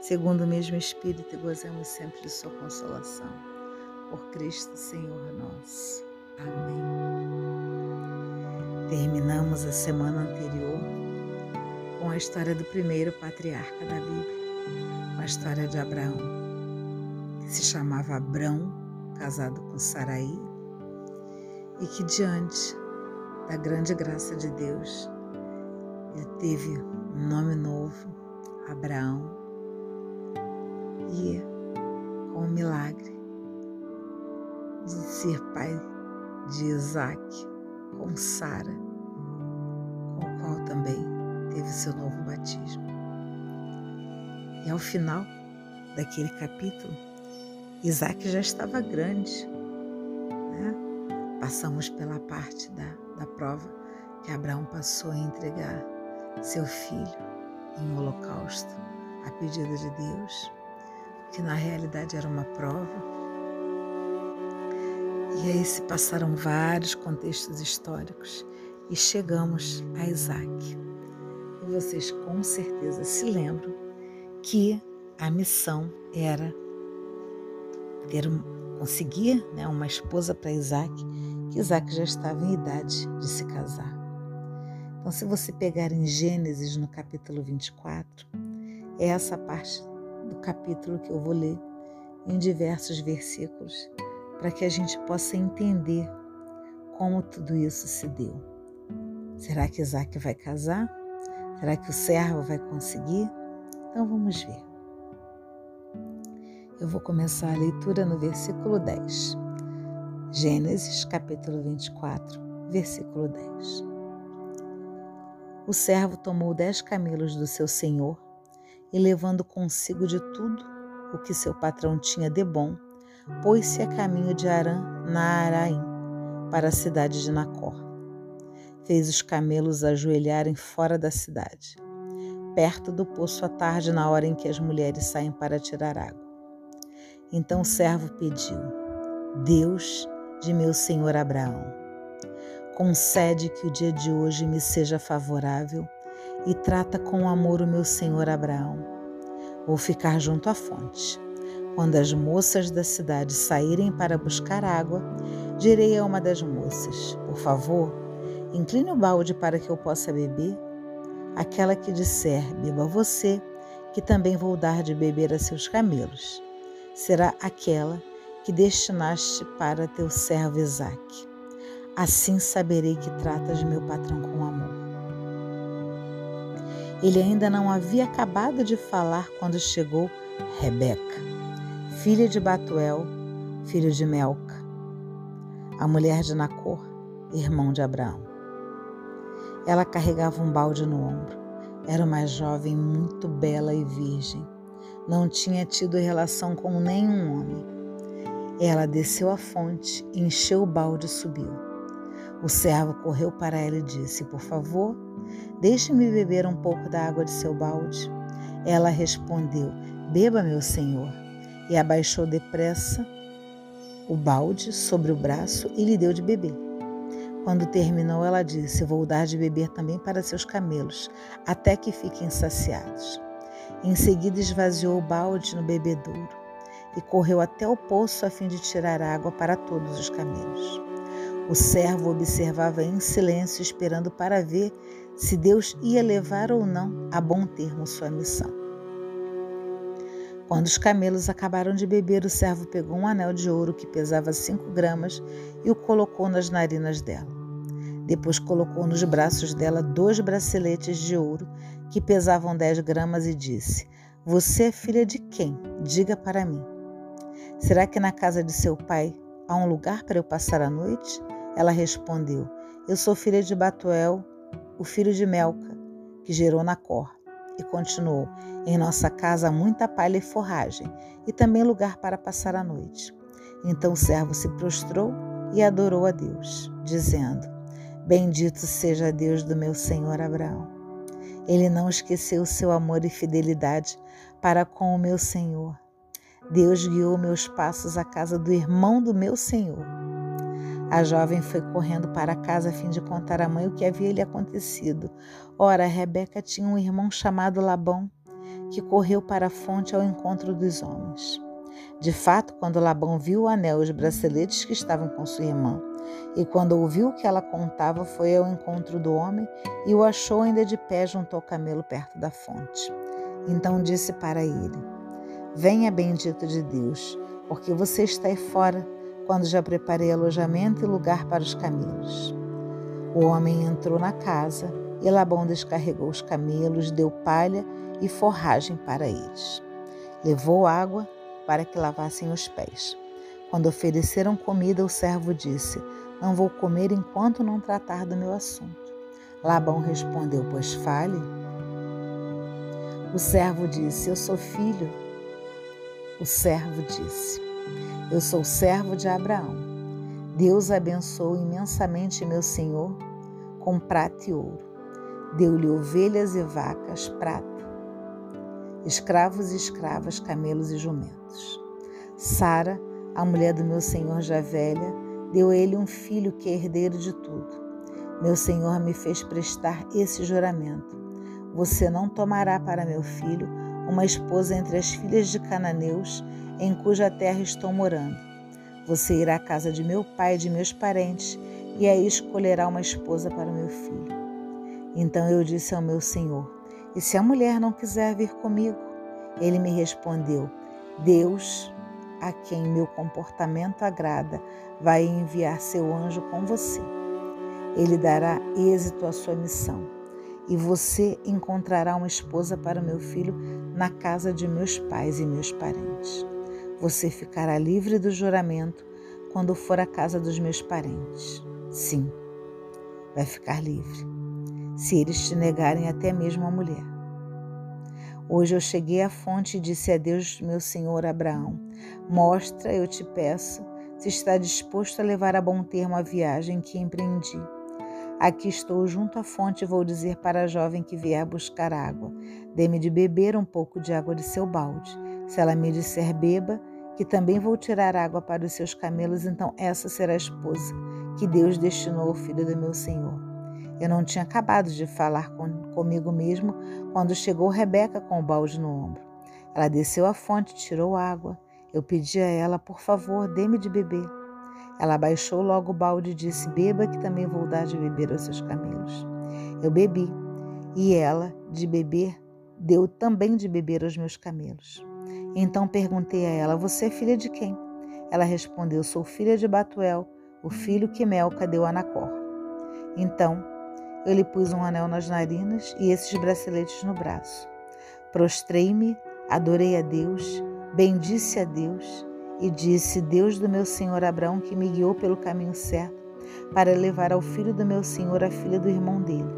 segundo o mesmo Espírito, gozemos sempre de Sua consolação. Por Cristo Senhor nosso. Amém. Terminamos a semana anterior com a história do primeiro patriarca da Bíblia, a história de Abraão, que se chamava Abrão, casado com Saraí, e que diante da grande graça de Deus, ele teve um nome novo, Abraão, e com o milagre de ser pai de Isaac com Sara, com o qual também teve seu novo batismo. E ao final daquele capítulo, Isaac já estava grande. Né? Passamos pela parte da, da prova que Abraão passou a entregar seu filho em holocausto a pedido de Deus que na realidade era uma prova. E aí se passaram vários contextos históricos e chegamos a Isaac. E vocês com certeza se lembram que a missão era ter conseguir né, uma esposa para Isaac, que Isaac já estava em idade de se casar. Então, se você pegar em Gênesis no capítulo 24, é essa parte do capítulo que eu vou ler em diversos versículos, para que a gente possa entender como tudo isso se deu. Será que Isaac vai casar? Será que o servo vai conseguir? Então vamos ver. Eu vou começar a leitura no versículo 10. Gênesis, capítulo 24, versículo 10. O servo tomou dez camelos do seu senhor e levando consigo de tudo o que seu patrão tinha de bom, pôs-se a caminho de Arã, na Araim, para a cidade de Nacor. Fez os camelos ajoelharem fora da cidade, perto do poço à tarde, na hora em que as mulheres saem para tirar água. Então o servo pediu: Deus de meu senhor Abraão, concede que o dia de hoje me seja favorável e trata com amor o meu senhor Abraão. Vou ficar junto à fonte. Quando as moças da cidade saírem para buscar água, direi a uma das moças: Por favor, incline o balde para que eu possa beber. Aquela que disser: Beba você, que também vou dar de beber a seus camelos. Será aquela que destinaste para teu servo Isaque. Assim saberei que tratas meu patrão com amor. Ele ainda não havia acabado de falar quando chegou Rebeca, filha de Batuel, filho de Melca, a mulher de Nacor, irmão de Abraão. Ela carregava um balde no ombro. Era uma jovem muito bela e virgem. Não tinha tido relação com nenhum homem. Ela desceu a fonte, encheu o balde e subiu. O servo correu para ela e disse: Por favor, Deixe-me beber um pouco da água de seu balde. Ela respondeu: Beba, meu senhor. E abaixou depressa o balde sobre o braço e lhe deu de beber. Quando terminou, ela disse: Vou dar de beber também para seus camelos, até que fiquem saciados. Em seguida, esvaziou o balde no bebedouro e correu até o poço a fim de tirar água para todos os camelos. O servo observava em silêncio, esperando para ver se Deus ia levar ou não a bom termo sua missão. Quando os camelos acabaram de beber, o servo pegou um anel de ouro que pesava cinco gramas e o colocou nas narinas dela. Depois colocou nos braços dela dois braceletes de ouro que pesavam dez gramas e disse: Você é filha de quem? Diga para mim. Será que na casa de seu pai há um lugar para eu passar a noite? Ela respondeu: Eu sou filha de Batuel, o filho de Melca, que gerou Nacor. E continuou: Em nossa casa há muita palha e forragem, e também lugar para passar a noite. Então o servo se prostrou e adorou a Deus, dizendo: Bendito seja Deus do meu senhor Abraão. Ele não esqueceu seu amor e fidelidade para com o meu senhor. Deus guiou meus passos à casa do irmão do meu senhor. A jovem foi correndo para casa a fim de contar à mãe o que havia lhe acontecido. Ora, Rebeca tinha um irmão chamado Labão, que correu para a fonte ao encontro dos homens. De fato, quando Labão viu o anel e os braceletes que estavam com sua irmã, e quando ouviu o que ela contava, foi ao encontro do homem e o achou ainda de pé junto ao camelo perto da fonte. Então disse para ele: Venha, bendito de Deus, porque você está aí fora, quando já preparei alojamento e lugar para os camelos. O homem entrou na casa e Labão descarregou os camelos, deu palha e forragem para eles. Levou água para que lavassem os pés. Quando ofereceram comida, o servo disse: Não vou comer enquanto não tratar do meu assunto. Labão respondeu: Pois fale. O servo disse: Eu sou filho. O servo disse: Eu sou servo de Abraão. Deus abençoou imensamente meu senhor com prata e ouro. Deu-lhe ovelhas e vacas, prata, escravos e escravas, camelos e jumentos. Sara a mulher do meu senhor já velha, deu a ele um filho que é herdeiro de tudo. Meu senhor me fez prestar esse juramento: Você não tomará para meu filho uma esposa entre as filhas de cananeus em cuja terra estou morando. Você irá à casa de meu pai e de meus parentes e aí escolherá uma esposa para meu filho. Então eu disse ao meu senhor: E se a mulher não quiser vir comigo? Ele me respondeu: Deus a quem meu comportamento agrada vai enviar seu anjo com você. Ele dará êxito à sua missão e você encontrará uma esposa para meu filho na casa de meus pais e meus parentes. Você ficará livre do juramento quando for à casa dos meus parentes. Sim, vai ficar livre, se eles te negarem até mesmo a mulher. Hoje eu cheguei à fonte e disse a Deus, meu senhor Abraão: Mostra, eu te peço, se está disposto a levar a bom termo a viagem que empreendi. Aqui estou junto à fonte e vou dizer para a jovem que vier buscar água: Dê-me de beber um pouco de água de seu balde. Se ela me disser beba, que também vou tirar água para os seus camelos, então essa será a esposa que Deus destinou ao filho do meu senhor. Eu não tinha acabado de falar com, comigo mesmo quando chegou Rebeca com o balde no ombro. Ela desceu à fonte, tirou água. Eu pedi a ela, por favor, dê-me de beber. Ela baixou logo o balde e disse: Beba, que também vou dar de beber aos seus camelos. Eu bebi, e ela, de beber, deu também de beber aos meus camelos. Então perguntei a ela: Você é filha de quem? Ela respondeu: Sou filha de Batuel, o filho que Melca deu a Nacor. Então eu lhe pus um anel nas narinas e esses braceletes no braço. Prostrei-me, adorei a Deus, bendisse a Deus e disse: Deus do meu senhor Abraão, que me guiou pelo caminho certo, para levar ao filho do meu senhor a filha do irmão dele.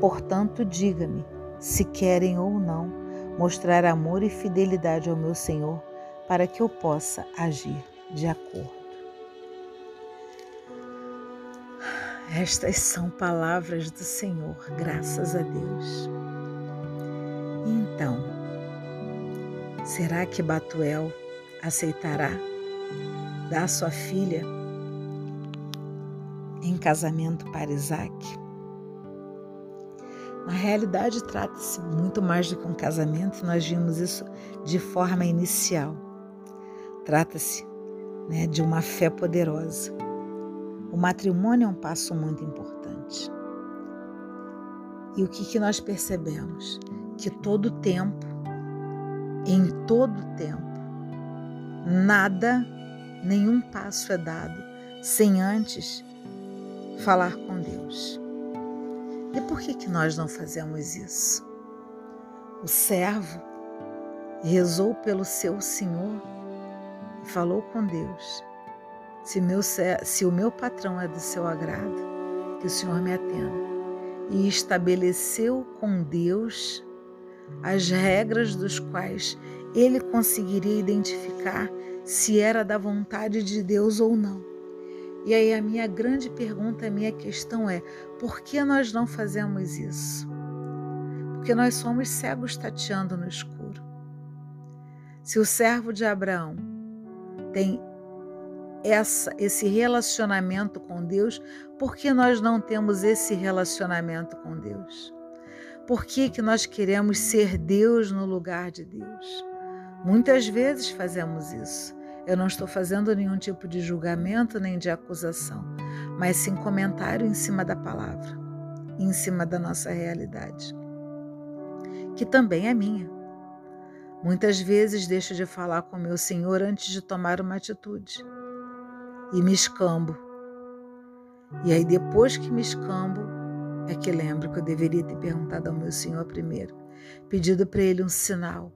Portanto, diga-me, se querem ou não, mostrar amor e fidelidade ao meu senhor, para que eu possa agir de acordo. Estas são palavras do Senhor, graças a Deus. Então, será que Batuel aceitará dar sua filha em casamento para Isaac? Na realidade, trata-se muito mais do que um casamento, nós vimos isso de forma inicial. Trata-se né, de uma fé poderosa o matrimônio é um passo muito importante. E o que, que nós percebemos? Que todo tempo, em todo tempo, nada, nenhum passo é dado sem antes falar com Deus. E por que, que nós não fazemos isso? O servo rezou pelo seu Senhor e falou com Deus se, meu, se o meu patrão é do seu agrado, que o Senhor me atenda. e estabeleceu com Deus as regras dos quais ele conseguiria identificar se era da vontade de Deus ou não. E aí a minha grande pergunta, a minha questão é: por que nós não fazemos isso? Porque nós somos cegos tateando no escuro. Se o servo de Abraão tem essa, esse relacionamento com Deus, por que nós não temos esse relacionamento com Deus? Por que, que nós queremos ser Deus no lugar de Deus? Muitas vezes fazemos isso. Eu não estou fazendo nenhum tipo de julgamento nem de acusação, mas sim comentário em cima da palavra, em cima da nossa realidade, que também é minha. Muitas vezes deixo de falar com meu Senhor antes de tomar uma atitude e me escambo. E aí, depois que me escambo, é que lembro que eu deveria ter perguntado ao meu Senhor primeiro, pedido para Ele um sinal.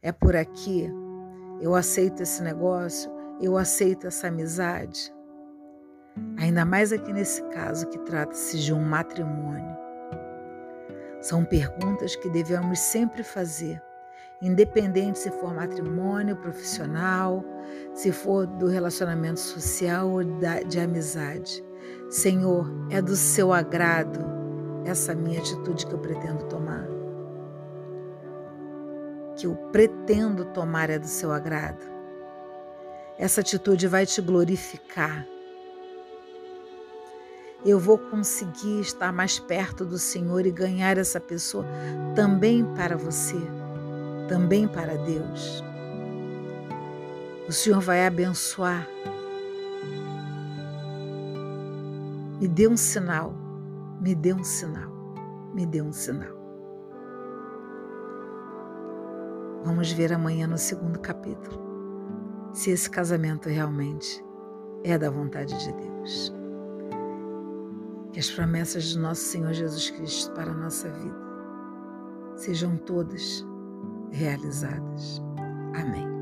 É por aqui? Eu aceito esse negócio? Eu aceito essa amizade? Ainda mais aqui nesse caso que trata-se de um matrimônio. São perguntas que devemos sempre fazer independente se for matrimônio, profissional, se for do relacionamento social ou de amizade. Senhor, é do seu agrado essa minha atitude que eu pretendo tomar. Que eu pretendo tomar é do seu agrado. Essa atitude vai te glorificar. Eu vou conseguir estar mais perto do Senhor e ganhar essa pessoa também para você também para Deus. O Senhor vai abençoar. Me dê um sinal, me dê um sinal, me dê um sinal. Vamos ver amanhã no segundo capítulo se esse casamento realmente é da vontade de Deus. Que as promessas de nosso Senhor Jesus Cristo para a nossa vida sejam todas realizadas. Amém.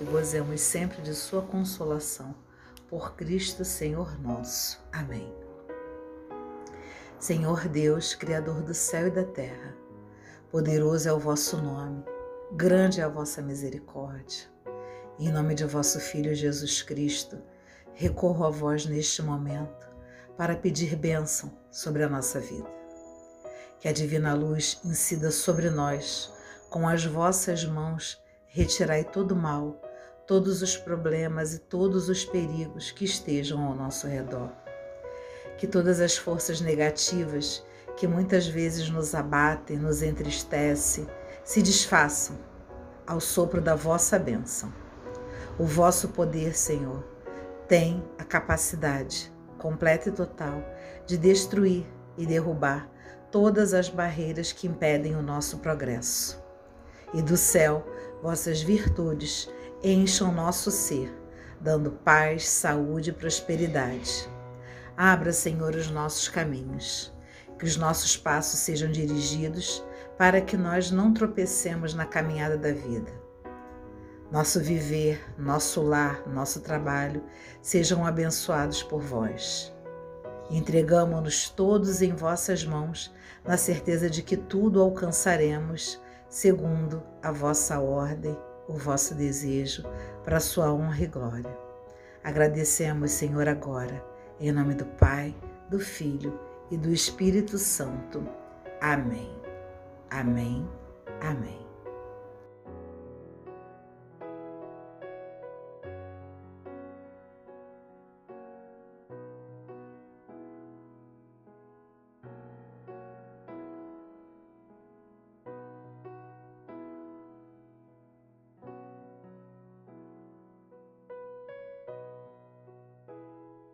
e gozemos sempre de Sua consolação por Cristo Senhor nosso. Amém. Senhor Deus, Criador do céu e da terra, poderoso é o vosso nome, grande é a vossa misericórdia. Em nome de vosso Filho Jesus Cristo, recorro a vós neste momento para pedir bênção sobre a nossa vida. Que a divina luz incida sobre nós, com as vossas mãos retirai todo mal todos os problemas e todos os perigos que estejam ao nosso redor. Que todas as forças negativas que muitas vezes nos abatem, nos entristecem, se desfaçam ao sopro da vossa bênção. O vosso poder, Senhor, tem a capacidade completa e total de destruir e derrubar todas as barreiras que impedem o nosso progresso. E do céu, vossas virtudes encham nosso ser, dando paz, saúde e prosperidade. Abra, Senhor, os nossos caminhos, que os nossos passos sejam dirigidos para que nós não tropecemos na caminhada da vida. Nosso viver, nosso lar, nosso trabalho sejam abençoados por vós. Entregamo-nos todos em vossas mãos, na certeza de que tudo alcançaremos segundo a vossa ordem o vosso desejo para a sua honra e glória. Agradecemos, Senhor, agora, em nome do Pai, do Filho e do Espírito Santo. Amém. Amém. Amém.